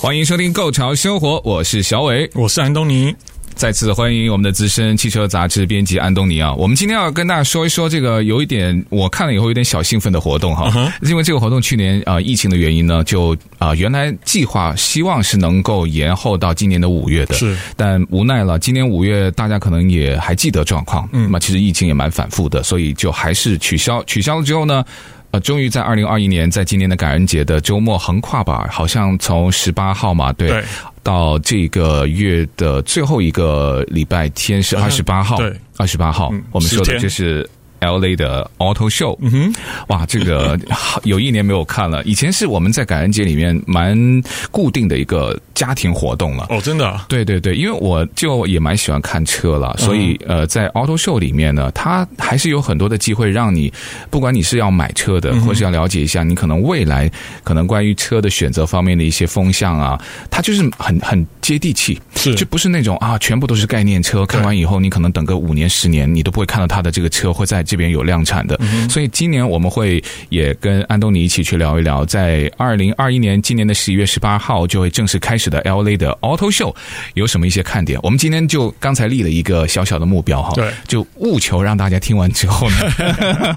欢迎收听《Go 潮生活》，我是小伟，我是安东尼。再次欢迎我们的资深汽车杂志编辑安东尼啊！我们今天要跟大家说一说这个有一点我看了以后有点小兴奋的活动哈，uh. 因为这个活动去年啊、呃、疫情的原因呢，就啊、呃、原来计划希望是能够延后到今年的五月的，是，但无奈了，今年五月大家可能也还记得状况，嗯，那么其实疫情也蛮反复的，所以就还是取消，取消了之后呢。呃，终于在二零二一年，在今年的感恩节的周末横跨吧，好像从十八号嘛，对，对，到这个月的最后一个礼拜天是二十八号，对，二十八号，嗯，我们说的就是。L.A. 的 Auto Show，嗯哼，哇，这个有一年没有看了。以前是我们在感恩节里面蛮固定的一个家庭活动了。哦，真的？对对对，因为我就也蛮喜欢看车了，所以呃，在 Auto Show 里面呢，它还是有很多的机会让你，不管你是要买车的，或是要了解一下你可能未来可能关于车的选择方面的一些风向啊，它就是很很接地气，是就不是那种啊，全部都是概念车，看完以后你可能等个五年十年，你都不会看到它的这个车会在。这边有量产的，所以今年我们会也跟安东尼一起去聊一聊，在二零二一年今年的十一月十八号就会正式开始的 LA 的 Auto Show 有什么一些看点？我们今天就刚才立了一个小小的目标哈，对，就务求让大家听完之后呢，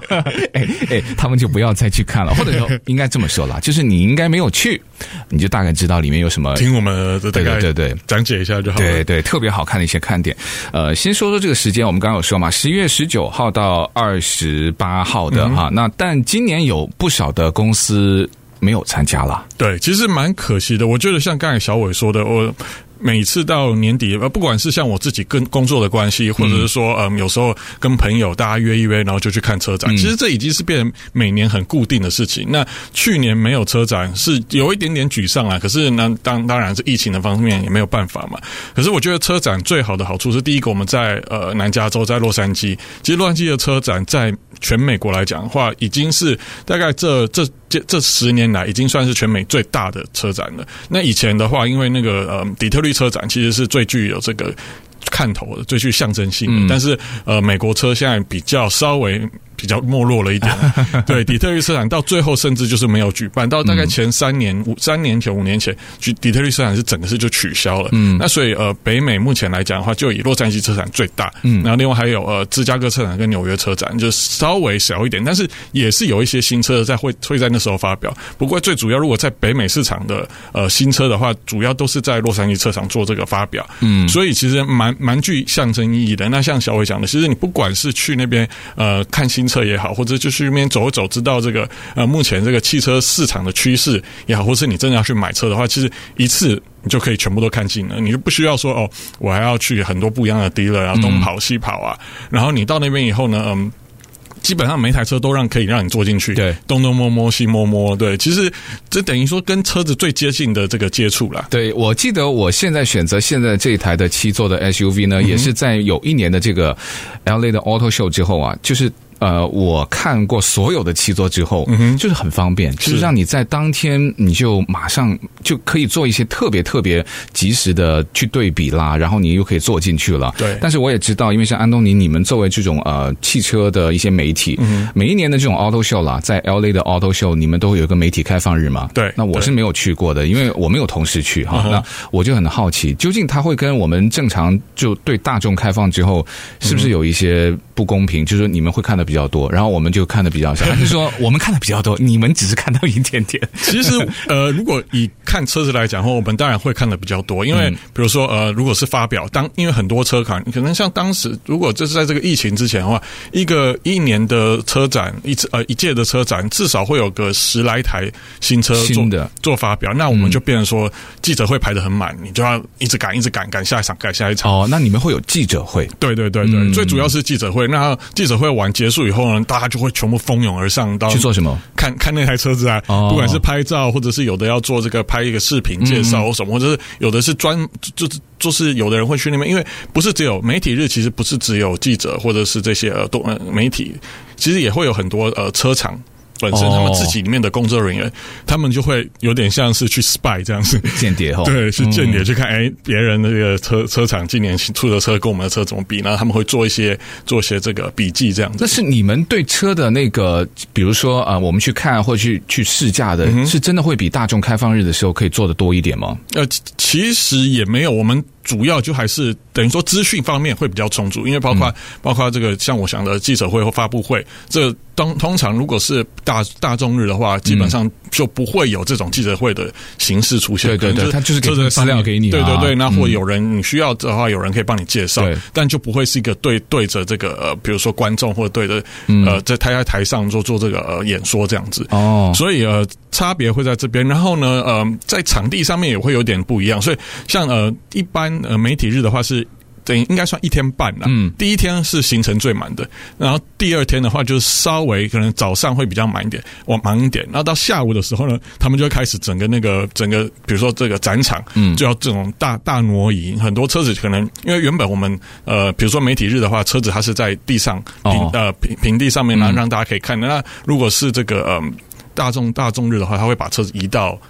哎哎，他们就不要再去看了，或者说应该这么说啦，就是你应该没有去，你就大概知道里面有什么，听我们对对对对。讲解一下就好了，对对，特别好看的一些看点。呃，先说说这个时间，我们刚刚有说嘛，十一月十九号到二十八号的哈、嗯，那但今年有不少的公司没有参加了。对，其实蛮可惜的。我觉得像刚才小伟说的，我。每次到年底，呃，不管是像我自己跟工作的关系，或者是说，嗯，有时候跟朋友大家约一约，然后就去看车展。其实这已经是变成每年很固定的事情。那去年没有车展是有一点点沮丧啊。可是呢，当当然是疫情的方面也没有办法嘛。可是我觉得车展最好的好处是，第一个我们在呃南加州，在洛杉矶。其实洛杉矶的车展在全美国来讲的话，已经是大概这这这这十年来已经算是全美最大的车展了。那以前的话，因为那个呃底特律。车展其实是最具有这个看头的，最具象征性的。但是，呃，美国车现在比较稍微。比较没落了一点，对，底特律车展到最后甚至就是没有举办，到大概前三年五三年前五年前，底特律车展是整个是就取消了。嗯，那所以呃，北美目前来讲的话，就以洛杉矶车展最大，嗯，然后另外还有呃芝加哥车展跟纽约车展就稍微小一点，但是也是有一些新车在会会在那时候发表。不过最主要，如果在北美市场的呃新车的话，主要都是在洛杉矶车厂做这个发表。嗯，所以其实蛮蛮具象征意义的。那像小伟讲的，其实你不管是去那边呃看新。车也好，或者就去那边走一走，知道这个呃目前这个汽车市场的趋势也好，或是你真的要去买车的话，其实一次你就可以全部都看尽了，你就不需要说哦，我还要去很多不一样的 dealer，然后东跑西跑啊，然后你到那边以后呢，嗯。基本上每台车都让可以让你坐进去，对，东东摸摸西摸摸，对，其实这等于说跟车子最接近的这个接触了。对，我记得我现在选择现在这一台的七座的 SUV 呢，嗯，也是在有一年的这个 LA 的 Auto Show 之后啊，就是。呃，我看过所有的七座之后，嗯，就是很方便，就是让你在当天你就马上就可以做一些特别特别及时的去对比啦，然后你又可以坐进去了。对，但是我也知道，因为像安东尼，你们作为这种呃汽车的一些媒体，嗯，每一年的这种 Auto Show 啦，在 LA 的 Auto Show，你们都会有一个媒体开放日嘛？对，那我是没有去过的，因为我没有同事去哈。那我就很好奇，究竟他会跟我们正常就对大众开放之后，是不是有一些不公平？就是说你们会看的比较多，然后我们。就看的比较少，还是说我们看的比较多，你们只是看到一点点？其实，呃，如果以看车子来讲的话，我们当然会看的比较多，因为比如说，呃，如果是发表当，因为很多车款可能像当时，如果这是在这个疫情之前的话，一个一年的车展，一次呃一届的车展，至少会有个十来台新车做新的做发表，那我们就变成说记者会排的很满，你就要一直赶，一直赶，赶下一场，赶下一场。哦，那你们会有记者会？对对对对，最主要是记者会。那记者会完结束。束以后呢，大家就会全部蜂拥而上到去做什么？看看那台车子啊，哦、不管是拍照，或者是有的要做这个拍一个视频介绍或什么，嗯、或者是有的是专就是就是有的人会去那边，因为不是只有媒体日，其实不是只有记者或者是这些呃多呃媒体，其实也会有很多呃车厂。本身他们自己里面的工作人员，他们就会有点像是去 spy 这样子间谍哈，对，是间谍去看哎别人的这个车车厂今年出的车跟我们的车怎么比，然后他们会做一些做一些这个笔记这样子。那是你们对车的那个，比如说啊，我们去看或去去试驾的，是真的会比大众开放日的时候可以做的多一点吗？呃，其实也没有，我们。主要就还是等于说资讯方面会比较充足，因为包括、嗯、包括这个像我想的记者会或发布会，这通通常如果是大大众日的话，基本上就不会有这种记者会的形式出现。对对对，他就是给资料给你、啊，对对对。那或有人你需要的话，有人可以帮你介绍，但就不会是一个对对着这个呃，比如说观众或者对着呃，在台在台上做做这个呃演说这样子。哦，所以呃，差别会在这边。然后呢，呃，在场地上面也会有点不一样。所以像呃一般。呃，媒体日的话是等于应该算一天半了。嗯，第一天是行程最满的，然后第二天的话就是稍微可能早上会比较满一点，我忙一点，然后到下午的时候呢，他们就会开始整个那个整个，比如说这个展场，嗯，就要这种大大挪移，很多车子可能因为原本我们呃，比如说媒体日的话，车子它是在地上平、哦、呃平平地上面，然后让大家可以看。嗯、那如果是这个呃大众大众日的话，他会把车子移到。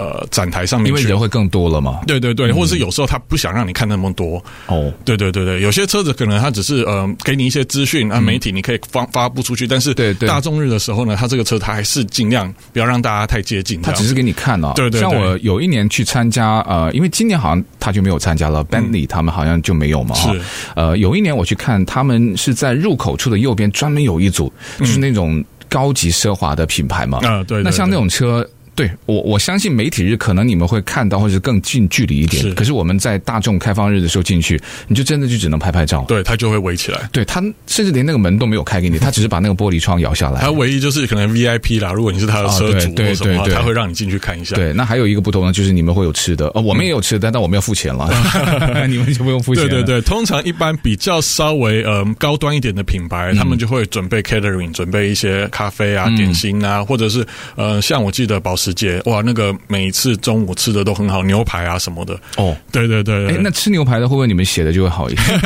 呃，展台上面，因为人会更多了嘛。对对对，或者是有时候他不想让你看那么多。哦，对对对对，有些车子可能他只是呃给你一些资讯，啊，媒体你可以发发布出去。但是对对，大众日的时候呢，他这个车他还是尽量不要让大家太接近。他只是给你看啊。对对。像我有一年去参加，呃，因为今年好像他就没有参加了，Bentley 他们好像就没有嘛。是。呃，有一年我去看，他们是在入口处的右边专门有一组，就是那种高级奢华的品牌嘛。啊，对。那像那种车。对我，我相信媒体日可能你们会看到，或者更近距离一点。是，可是我们在大众开放日的时候进去，你就真的就只能拍拍照。对，他就会围起来。对，他甚至连那个门都没有开给你，他只是把那个玻璃窗摇下来。他唯一就是可能 VIP 啦，如果你是他的车主或什么，对对对，他会让你进去看一下。对，那还有一个不同呢就是你们会有吃的，呃，我们也有吃的，但但我们要付钱了，你们就不用付钱。对对对，通常一般比较稍微呃高端一点的品牌，他们就会准备 catering，准备一些咖啡啊、点心啊，或者是呃，像我记得保时捷，哇，那个。每一次中午吃的都很好，牛排啊什么的。哦，对对对，对，哎，那吃牛排的会不会你们写的就会好一点？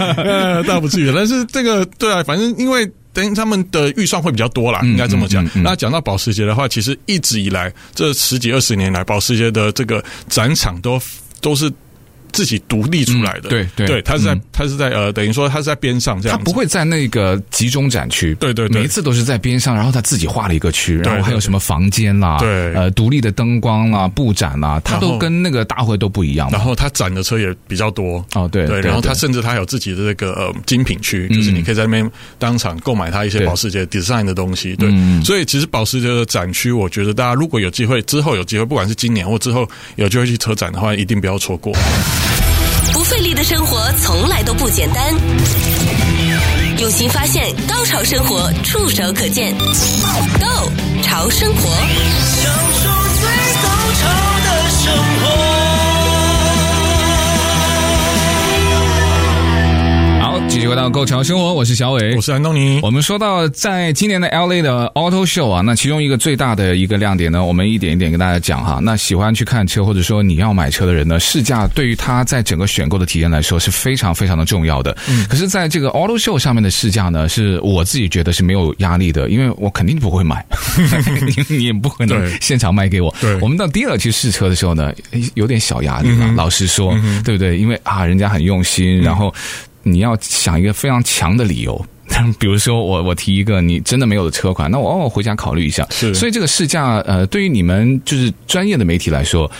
倒不至于，但是这个对啊，反正因为等于他们的预算会比较多啦，应该这么讲。嗯嗯嗯、那讲到保时捷的话，其实一直以来这十几二十年来，保时捷的这个展场都都是。自己独立出来的，对对。对，他是在他是在呃，等于说他是在边上这样，他不会在那个集中展区，对对，每一次都是在边上，然后他自己画了一个区，然后还有什么房间啦，对，呃，独立的灯光啦、布展啦，他都跟那个大会都不一样。然后他展的车也比较多。哦，对对，然后他甚至他有自己的这个呃精品区，就是你可以在那边当场购买他一些保时捷 design 的东西，对，所以其实保时捷的展区，我觉得大家如果有机会之后有机会，不管是今年或之后有机会去车展的话，一定不要错过。不费力的生活从来都不简单，用心发现，高潮生活触手可见。Go 潮生活，享受最高潮的生活。继续回到《Go 潮生活》，我是小伟，我是安东尼。我们说到在今年的 LA 的 Auto Show 啊，那其中一个最大的一个亮点呢，我们一点一点跟大家讲哈。那喜欢去看车或者说你要买车的人呢，试驾对于他在整个选购的体验来说是非常非常的重要的。嗯，可是在这个 Auto Show 上面的试驾呢，是我自己觉得是没有压力的，因为我肯定不会买，你也不可能现场卖给我。对，我们到 dealer 去试车的时候呢，有点小压力了，嗯、老实说，嗯、对不对？因为啊，人家很用心，然后。你要想一个非常强的理由，比如说我我提一个你真的没有的车款，那我我回家考虑一下。是，所以这个试驾呃，对于你们就是专业的媒体来说。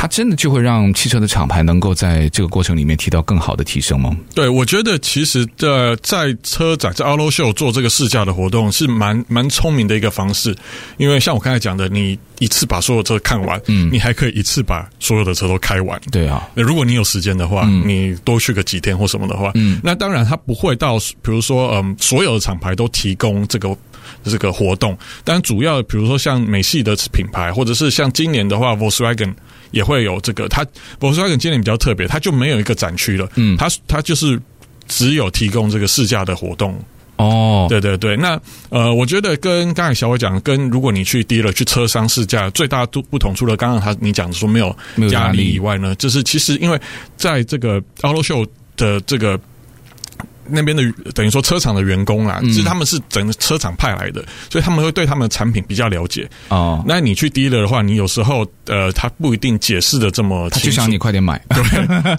它真的就会让汽车的厂牌能够在这个过程里面提到更好的提升吗？对，我觉得其实的在车展在 Auto Show 做这个试驾的活动是蛮蛮聪明的一个方式，因为像我刚才讲的，你一次把所有车看完，嗯，你还可以一次把所有的车都开完。对啊，那如果你有时间的话，嗯，你多去个几天或什么的话，嗯，那当然它不会到，比如说嗯，所有的厂牌都提供这个这个活动，但主要比如说像美系的品牌，或者是像今年的话，Volkswagen。也会有这个，它 Volkswagen 今年比较特别，它就没有一个展区了，嗯，它它就是只有提供这个试驾的活动。哦，对对对，那呃，我觉得跟刚才小伟讲，跟如果你去 dealer 去车商试驾，最大都不同，除了刚刚他你讲的说没有压力以外呢，就是其实因为在这个 Auto Show 的这个。那边的等于说车厂的员工啦，其实他们是整个车厂派来的，所以他们会对他们的产品比较了解。哦，那你去 dealer 的话，你有时候呃，他不一定解释的这么清楚，他就想你快点买。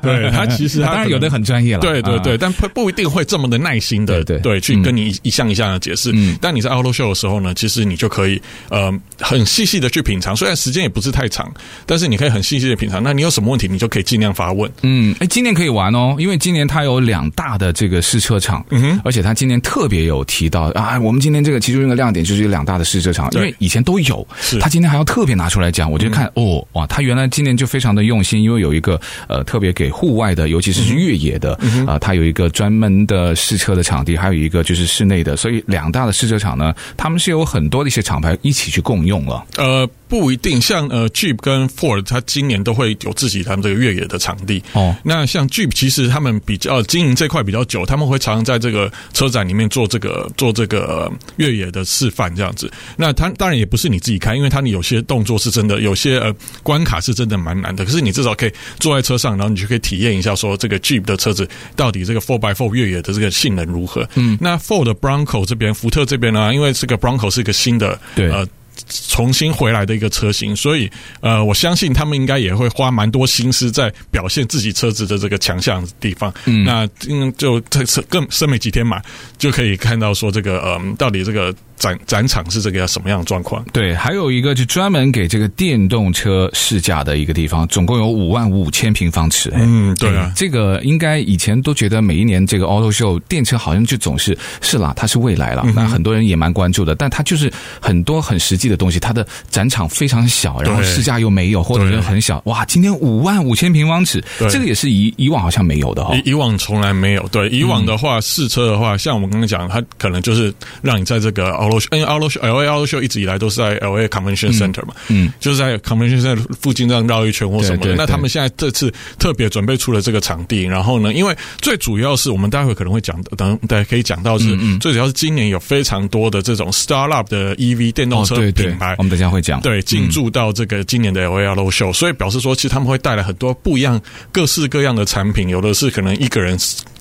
对，对他其实他 当然有的很专业了，对对对，但不不一定会这么的耐心的，对对，去跟你一项一项的解释。嗯，但你在 Auto Show 的时候呢，其实你就可以呃很细细的去品尝，虽然时间也不是太长，但是你可以很细细的品尝。那你有什么问题，你就可以尽量发问。嗯，哎，今年可以玩哦，因为今年它有两大的这个试车场，嗯哼，而且他今年特别有提到啊，我们今天这个其中一个亮点就是有两大的试车场，因为以前都有，是。他今天还要特别拿出来讲，我就看哦哇，他原来今年就非常的用心，因为有一个呃特别给户外的，尤其是越野的啊，他有一个专门的试车的场地，还有一个就是室内的，所以两大的试车场呢，他们是有很多的一些厂牌一起去共用了。呃，不一定，像呃 Jeep 跟 Ford，它今年都会有自己他们这个越野的场地哦。那像 Jeep，其实他们比较经营这块比较久，他们会常常在这个车展里面做这个做这个越野的示范这样子。那他当然也不是你自己开，因为他有些动作是真的，有些呃关卡是真的蛮难的。可是你至少可以坐在车上，然后你就可以体验一下，说这个 Jeep 的车子到底这个 Four by Four 越野的这个性能如何。嗯，那 Ford Bronco 这边，福特这边呢，因为这个 Bronco 是一个新的对呃。重新回来的一个车型，所以呃，我相信他们应该也会花蛮多心思在表现自己车子的这个强项地方。嗯，那嗯，就这次更剩没几天嘛，就可以看到说这个呃，到底这个。展展场是这个什么样的状况？对，还有一个就专门给这个电动车试驾的一个地方，总共有五万五千平方尺。嗯，对啊，这个应该以前都觉得每一年这个 Auto Show 电车好像就总是是啦，它是未来了，那很多人也蛮关注的。但它就是很多很实际的东西，它的展场非常小，然后试驾又没有，或者是很小。哇，今天五万五千平方尺，这个也是以以往好像没有的哈，以以往从来没有。对，以往的话试车的话，像我们刚刚讲，它可能就是让你在这个因为 Auto Show L A Auto Show 一直以来都是在 L A Convention Center 嘛，嗯，嗯就是在 Convention Center 附近这样绕一圈或什么的。那他们现在这次特别准备出了这个场地，然后呢，因为最主要是我们待会可能会讲，等大家可以讲到是，最主要是今年有非常多的这种 Startup 的 E V 电动车品牌，我们等下会讲，对，进驻到这个今年的 L A Auto Show，、嗯、所以表示说，其实他们会带来很多不一样、各式各样的产品，有的是可能一个人。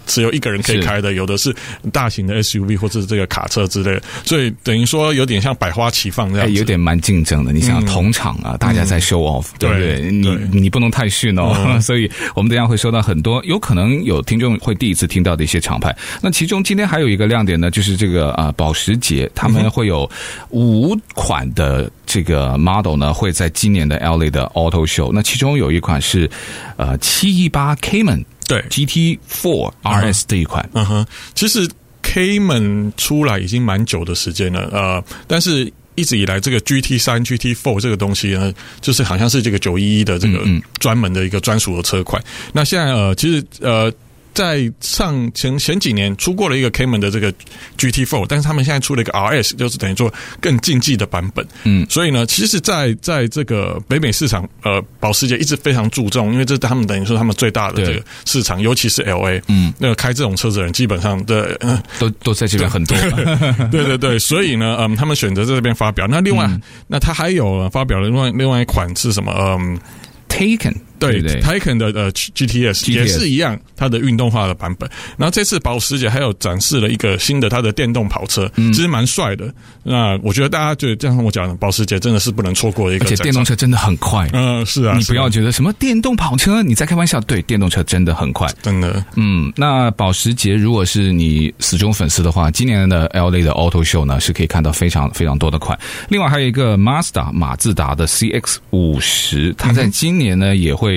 只有一个人可以开的，有的是大型的 SUV 或者是这个卡车之类的，所以等于说有点像百花齐放这样，有点蛮竞争的。你想同场啊，大家在 show off，对不对？你你不能太逊哦。所以我们等下会收到很多，有可能有听众会第一次听到的一些厂牌。那其中今天还有一个亮点呢，就是这个啊保时捷，他们会有五款的这个 model 呢，会在今年的 LA 的 Auto Show。那其中有一款是呃七一八 Cayman。对，GT Four RS 这一款，嗯哼，其实 Cayman 出来已经蛮久的时间了，呃，但是一直以来这个 GT 三、GT Four 这个东西呢，就是好像是这个九一一的这个专门的一个专属的车款。嗯嗯那现在呃，其实呃。在上前前几年出过了一个 Cayman 的这个 GT4，但是他们现在出了一个 RS，就是等于说更竞技的版本。嗯，所以呢，其实在，在在这个北美市场，呃，保时捷一直非常注重，因为这是他们等于说他们最大的这个市场，尤其是 LA。嗯，那个开这种车子的人基本上的、呃、都都在这边很多。对对对，所以呢，嗯，他们选择在这边发表。那另外，嗯、那他还有发表了另外另外一款是什么？嗯，Taycan。对，Taycan 的呃 GTS 也是一样，它的运动化的版本。然后这次保时捷还有展示了一个新的它的电动跑车，其实蛮帅的。那我觉得大家就这样我讲，的保时捷真的是不能错过的一个。而且电动车真的很快，嗯，是啊，你不要觉得什么电动跑车你在开玩笑，对，电动车真的很快，真的。嗯，那保时捷如果是你死忠粉丝的话，今年的 LA 的 Auto Show 呢是可以看到非常非常多的款。另外还有一个 Mazda 马自达的 CX 五十，它在今年呢也会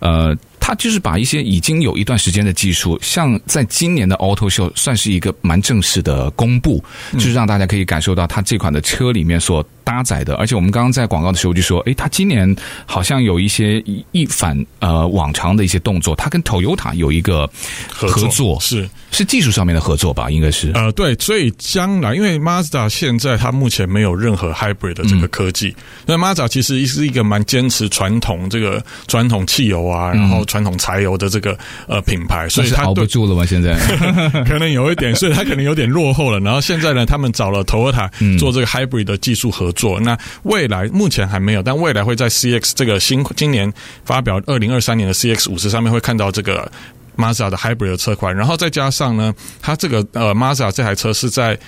呃。呃，他就是把一些已经有一段时间的技术，像在今年的 Auto Show 算是一个蛮正式的公布，就是让大家可以感受到它这款的车里面所搭载的，而且我们刚刚在广告的时候就说，诶，他今年好像有一些一反呃往常的一些动作，他跟 Toyota 有一个合作，是是技术上面的合作吧？应该是呃对，所以将来因为 Mazda 现在它目前没有任何 Hybrid 的这个科技，那、嗯、Mazda 其实是一个蛮坚持传统这个传统汽油啊，然后传统柴油的这个呃品牌，所以它熬不住了吗？现在 可能有一点，所以它可能有点落后了。然后现在呢，他们找了 Toyota 做这个 Hybrid 的技术合做，那未来目前还没有，但未来会在 CX 这个新今年发表二零二三年的 CX 五十上面会看到这个 Maza 的 Hybrid 车款，然后再加上呢，它这个呃 Maza 这台车是在。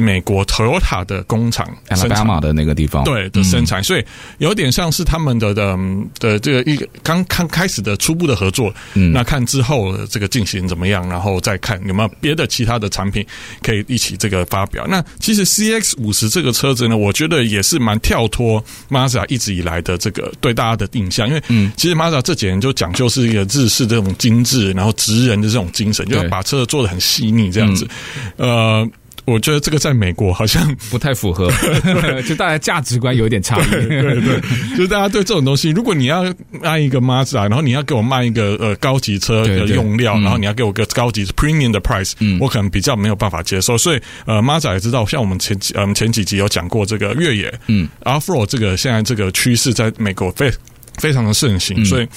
美国 Toyota 的工厂，阿拉巴马的那个地方，对的生产，所以有点像是他们的的的这个一个刚刚开始的初步的合作。嗯，那看之后这个进行怎么样，然后再看有没有别的其他的产品可以一起这个发表。那其实 CX 五十这个车子呢，我觉得也是蛮跳脱 Mazda 一直以来的这个对大家的印象，因为嗯，其实 Mazda 这几年就讲究是一个日式这种精致，然后职人的这种精神，就要把车子做得很细腻这样子，呃。我觉得这个在美国好像不太符合，就大家价值观有点差异。对对，对，就是大家对这种东西，如果你要卖一个 Mazda，然后你要给我卖一个呃高级车的用料，然后你要给我个高级 premium 的 price，嗯，我可能比较没有办法接受。所以呃，Mazda 也知道，像我们前几呃前几集有讲过这个越野，嗯，Off-road 这个现在这个趋势在美国非非常的盛行，所以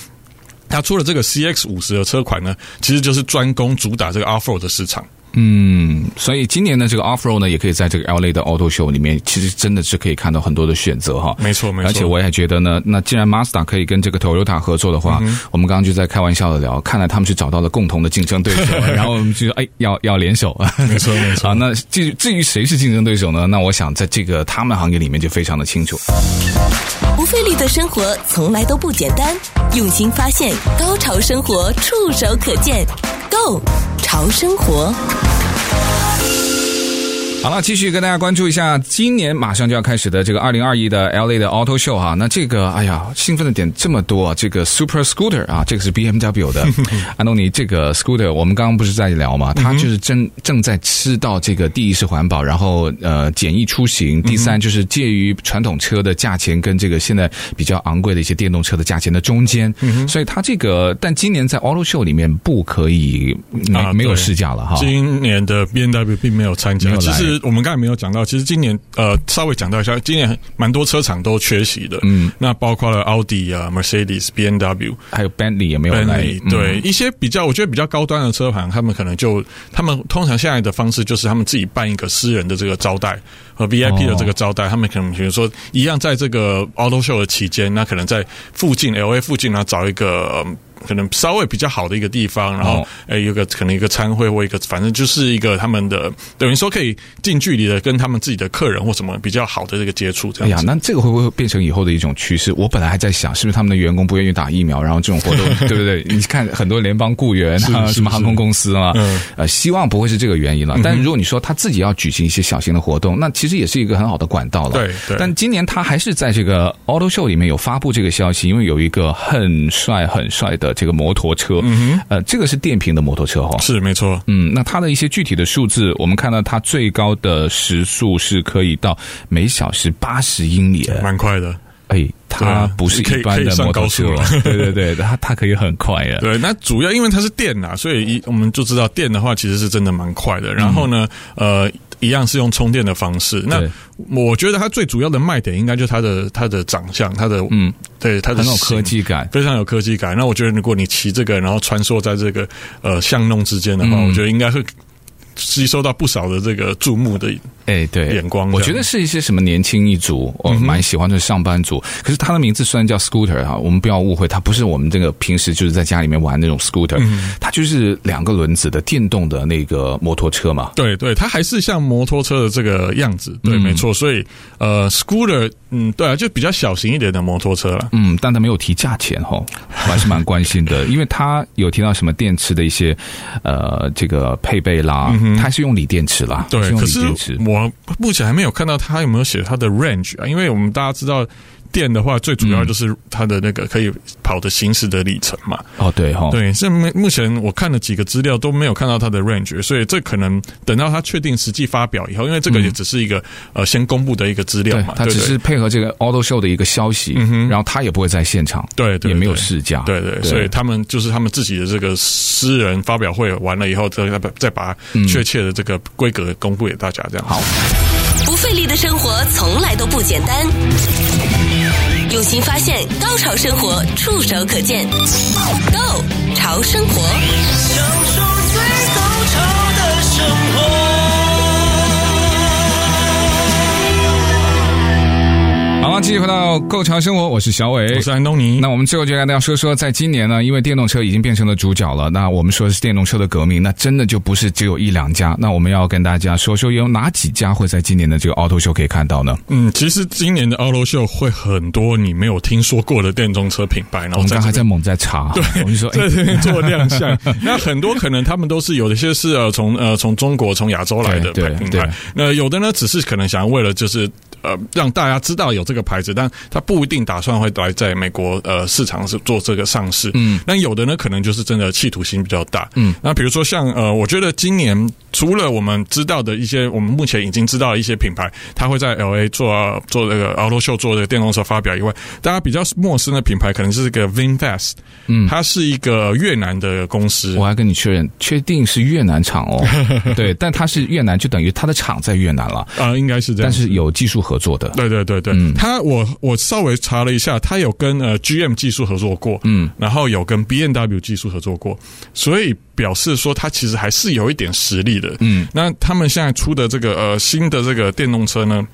他出了这个 CX 五十的车款呢，其实就是专攻主打这个 Off-road 的市场。嗯，所以今年的这个 Off-road 呢，也可以在这个 LA 的 Auto Show 里面，其实真的是可以看到很多的选择哈。没错，没错。而且我也觉得呢，那既然 Mazda 可以跟这个 Toyota 合作的话，嗯、我们刚刚就在开玩笑的聊，看来他们是找到了共同的竞争对手，然后我们就说，哎，要要联手。没错，没错。啊，那至于至于谁是竞争对手呢？那我想在这个他们行业里面就非常的清楚。不费力的生活从来都不简单，用心发现，高潮生活触手可见，Go 潮生活。好了，继续跟大家关注一下今年马上就要开始的这个二零二一的 LA 的 Auto Show 哈。那这个，哎呀，兴奋的点这么多啊！这个 Super Scooter 啊，这个是 BMW 的。安东尼，这个 Scooter 我们刚刚不是在聊嘛？他就是正正在吃到这个第一是环保，然后呃简易出行，第三就是介于传统车的价钱跟这个现在比较昂贵的一些电动车的价钱的中间。所以它这个，但今年在 Auto Show 里面不可以没没有试驾了哈。今年的 BMW 并没有参加，其实。我们刚才没有讲到，其实今年呃稍微讲到一下，今年蛮多车厂都缺席的，嗯，那包括了奥迪啊、Mercedes、B N W，还有 Bentley 也没有来。Bentley，对、嗯、一些比较，我觉得比较高端的车行，他们可能就他们通常现在的方式就是他们自己办一个私人的这个招待和 VIP 的这个招待，哦、他们可能比如说一样在这个 Auto Show 的期间，那可能在附近 L A 附近呢找一个。呃可能稍微比较好的一个地方，然后诶，有个可能一个餐会或一个，反正就是一个他们的等于说可以近距离的跟他们自己的客人或什么比较好的这个接触。这样。哎呀，那这个会不会变成以后的一种趋势？我本来还在想，是不是他们的员工不愿意打疫苗，然后这种活动，对不对？你看很多联邦雇员啊，什么航空公司啊，呃，希望不会是这个原因了。但是如果你说他自己要举行一些小型的活动，那其实也是一个很好的管道了。对对。但今年他还是在这个 Auto Show 里面有发布这个消息，因为有一个很帅很帅的这个摩托车。嗯哼，呃，这个是电瓶的摩托车哈，是没错。嗯，那它的一些具体的数字，我们看到它最高的时速是可以到每小时八十英里，蛮快的。哎，它不是一般的摩托车了，对对对，它它可以很快啊。对，那主要因为它是电啊，所以一我们就知道电的话其实是真的蛮快的。然后呢，呃。一样是用充电的方式。那我觉得它最主要的卖点应该就是它的它的长相，它的嗯，对，它的很有科技感，非常有科技感。那我觉得如果你骑这个，然后穿梭在这个呃巷弄之间的话，我觉得应该会。吸收到不少的这个注目的哎，对眼光，我觉得是一些什么年轻一族，我蛮喜欢的上班族。可是他的名字虽然叫 Scooter 哈，我们不要误会，他不是我们这个平时就是在家里面玩那种 Scooter，他就是两个轮子的电动的那个摩托车嘛。对对，他还是像摩托车的这个样子，对，没错。所以呃，Scooter，嗯，对啊，就比较小型一点的摩托车了。嗯，但他没有提价钱哈，我还是蛮关心的，因为他有提到什么电池的一些呃这个配备啦。他是用锂电池啦，对，可是我目前还没有看到他有没有写他的 range 啊，因为我们大家知道电的话，最主要就是它的那个可以跑的行驶的里程嘛。哦，对哈，对，现目目前我看了几个资料都没有看到它的 range，所以这可能等到它确定实际发表以后，因为这个也只是一个、嗯、呃先公布的一个资料嘛，它只是配合这个 Auto Show 的一个消息，嗯哼，然后它也不会在现场，对，对，对，也没有试驾，对对，对，所以他们就是他们自己的这个私人发表会完了以后，再再把确切的这个规格公布给大家，这样、嗯、好。不费力的生活从来都不简单，用心发现，高潮生活触手可见。Go 潮生活，享受继续回到《购潮生活》，我是小伟，我是安东尼。那我们最后就跟大家说说，在今年呢，因为电动车已经变成了主角了。那我们说的是电动车的革命，那真的就不是只有一两家。那我们要跟大家说说，有哪几家会在今年的这个 Auto Show 可以看到呢？嗯，其实今年的 Auto Show 会很多你没有听说过的电动车品牌。然后我们刚还在猛在查，对，我们说在这边做亮相。那很多可能他们都是有一些是呃从呃从中国从亚洲来的品牌，那有的呢只是可能想要为了就是。呃，让大家知道有这个牌子，但他不一定打算会来在美国呃市场是做这个上市。嗯，那有的呢，可能就是真的企图心比较大。嗯，那比如说像呃，我觉得今年除了我们知道的一些，我们目前已经知道的一些品牌，它会在 LA 做做这个 Auto Show 做这个电动车发表以外，大家比较陌生的品牌可能是这个 VinFast。嗯，它是一个越南的公司。我还跟你确认，确定是越南厂哦。对，但它是越南，就等于它的厂在越南了。啊、呃，应该是这样。但是有技术合作的，对对对对，嗯、他我我稍微查了一下，他有跟呃 GM 技术合作过，嗯，然后有跟 BMW 技术合作过，所以表示说他其实还是有一点实力的，嗯，那他们现在出的这个呃新的这个电动车呢，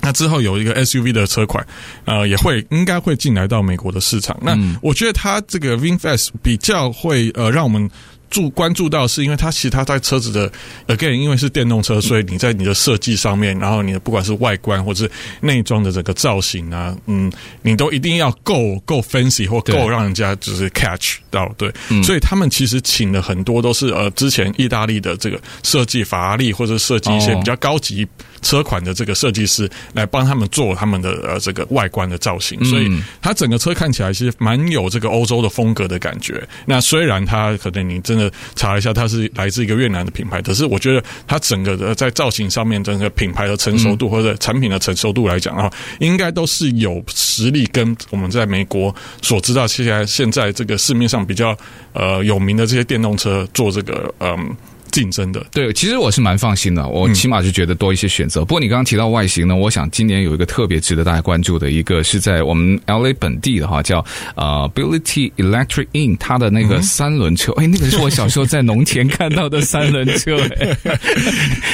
那之后有一个 SUV 的车款，呃，也会应该会进来到美国的市场，那我觉得他这个 VinFast 比较会呃让我们。注关注到是因为它其实它在车子的 again，因为是电动车，所以你在你的设计上面，然后你的不管是外观或者是内装的整个造型啊，嗯，你都一定要够够 fancy 或够让人家就是 catch 到，对，嗯、所以他们其实请了很多都是呃之前意大利的这个设计法拉利或者设计一些比较高级车款的这个设计师来帮他们做他们的呃这个外观的造型，所以它整个车看起来其实蛮有这个欧洲的风格的感觉。那虽然它可能你真的查一下，它是来自一个越南的品牌，可是我觉得它整个的在造型上面，整个品牌的成熟度或者产品的成熟度来讲的话，应该都是有实力跟我们在美国所知道现在现在这个市面上比较呃有名的这些电动车做这个嗯。竞争的对，其实我是蛮放心的，我起码就觉得多一些选择。嗯、不过你刚刚提到外形呢，我想今年有一个特别值得大家关注的一个是在我们 LA 本地的哈，叫呃 Ability Electric Inn，它的那个三轮车，哎、嗯，那个是我小时候在农田看到的三轮车，哎，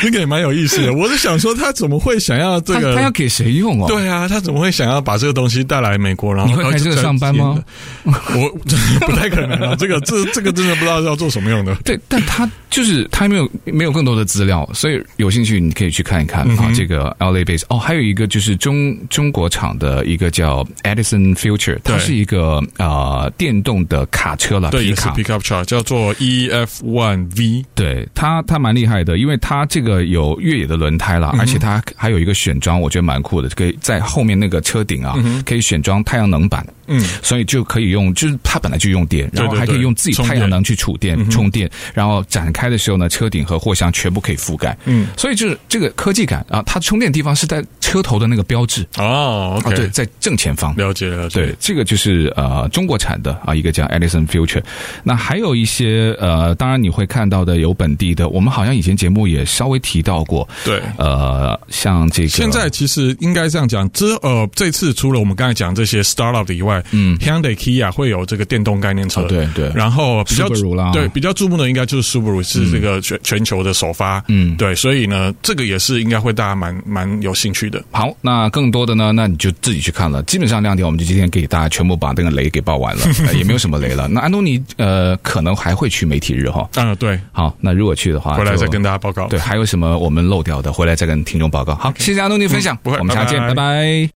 那个也蛮有意思的。我是想说，他怎么会想要这个？他，他要给谁用哦？对啊，他怎么会想要把这个东西带来美国？然后你会开这个上班吗？我 不太可能啊，这个这这个真的不知道要做什么用的。对，但他就是他没有没有。更多的资料，所以有兴趣你可以去看一看啊。这个 LA base 哦，还有一个就是中中国厂的一个叫 Edison Future，它是一个呃电动的卡车了，皮卡 pickup truck 叫做 EF One V。对，它它蛮厉害的，因为它这个有越野的轮胎了，而且它还有一个选装，我觉得蛮酷的，可以在后面那个车顶啊，可以选装太阳能板。嗯，所以就可以用，就是它本来就用电，然后还可以用自己太阳能去储电充电，然后展开的时候呢，车顶和货箱全部可以覆盖。嗯，所以就是这个科技感啊，它充电的地方是在车头的那个标志。哦，okay，啊，对，在正前方。了解了解，对，这个就是呃中国产的啊，一个叫 Edison Future。那还有一些呃，当然你会看到的有本地的，我们好像以前节目也稍微提到过。对，呃，像这个现在其实应该这样讲，这呃这次除了我们刚才讲这些 startup 以外，嗯，Hyundai、Kia 会有这个电动概念车，对对，然后比较 Subaru 啦，对比较注目的应该就是 Subaru 是这个全全球的首发，嗯，对，所以呢，这个也是应该会大家蛮蛮有兴趣的。好，那更多的呢，那你就自己去看了。基本上亮点，我们就今天给大家全部把那个雷给爆完了，也没有什么雷了。那安东尼呃，可能还会去媒体日哈，嗯，对，好，那如果去的话，回来再跟大家报告。对，还有什么我们漏掉的，回来再跟听众报告。好，谢谢安东尼分享，不会，我们下次见，拜拜。